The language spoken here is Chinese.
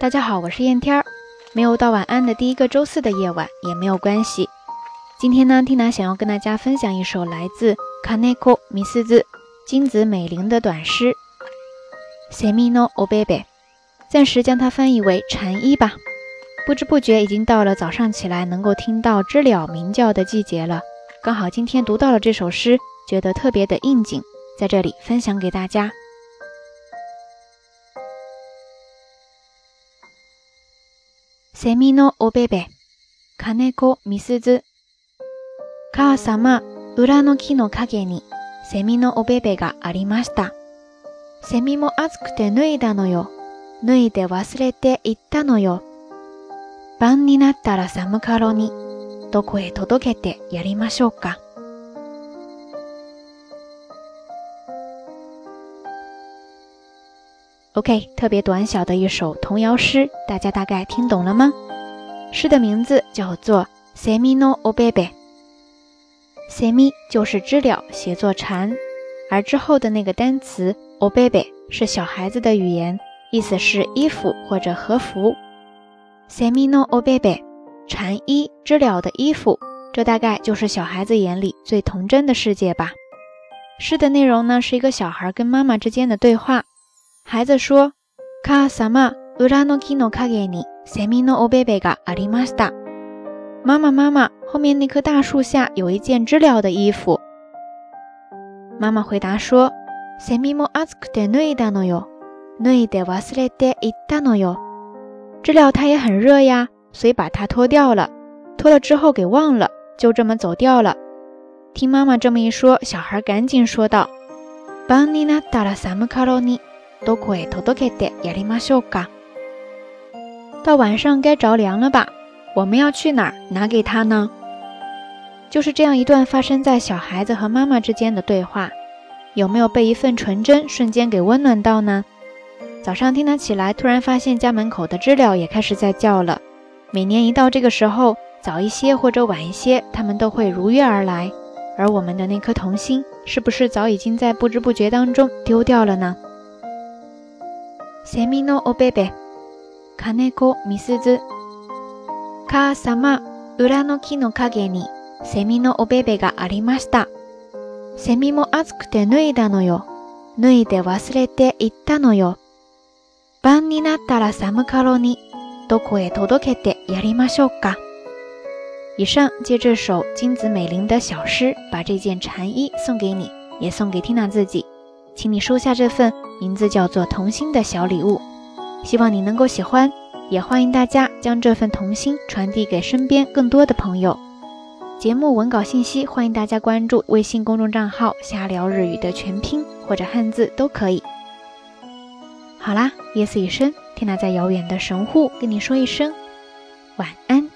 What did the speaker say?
大家好，我是燕天儿。没有到晚安的第一个周四的夜晚也没有关系。今天呢，Tina 想要跟大家分享一首来自 Kaneko m i s u z 金子美玲的短诗《Semino Obebe》，暂时将它翻译为蝉衣吧。不知不觉已经到了早上起来能够听到知了鸣叫的季节了。刚好今天读到了这首诗，觉得特别的应景，在这里分享给大家。セミのおべべ、金子みすず。母様、裏の木の陰に、セミのおべべがありました。セミも暑くて脱いだのよ。脱いで忘れて行ったのよ。晩になったら寒かろに、どこへ届けてやりましょうか。OK，特别短小的一首童谣诗，大家大概听懂了吗？诗的名字叫做《Semino Obebe》，Semi 就是知了，写作蝉，而之后的那个单词 Obebe 是小孩子的语言，意思是衣服或者和服。Semino Obebe，蝉衣，知了的衣服，这大概就是小孩子眼里最童真的世界吧。诗的内容呢，是一个小孩跟妈妈之间的对话。孩子说：“卡萨玛乌拉诺基诺卡给你，塞米诺欧贝贝嘎阿里玛斯达。”妈妈，妈妈，后面那棵大树下有一件知了的衣服。妈妈回答说：“塞米莫阿斯克德内达诺哟，内德瓦斯雷德伊达诺哟。知了它也很热呀，所以把它脱掉了。脱了之后给忘了，就这么走掉了。”听妈妈这么一说，小孩赶紧说道：“邦尼娜达拉萨姆卡罗尼。”都可以偷偷给的亚里马修嘎。到晚上该着凉了吧？我们要去哪儿拿给他呢？就是这样一段发生在小孩子和妈妈之间的对话，有没有被一份纯真瞬间给温暖到呢？早上听他起来，突然发现家门口的知了也开始在叫了。每年一到这个时候，早一些或者晚一些，他们都会如约而来。而我们的那颗童心，是不是早已经在不知不觉当中丢掉了呢？セミのおべべ、金子みすず。母様、裏の木の陰にセミのおべべがありました。セミも暑くて脱いだのよ。脱いで忘れていったのよ。晩になったら寒かろに、どこへ届けてやりましょうか。以上借这首金子美玲的小诗，把这件蝉衣送给你，也送给缇娜自己。请你收下这份名字叫做童心的小礼物，希望你能够喜欢，也欢迎大家将这份童心传递给身边更多的朋友。节目文稿信息，欢迎大家关注微信公众账号“瞎聊日语”的全拼或者汉字都可以。好啦，夜色已深，缇娜在遥远的神户跟你说一声晚安。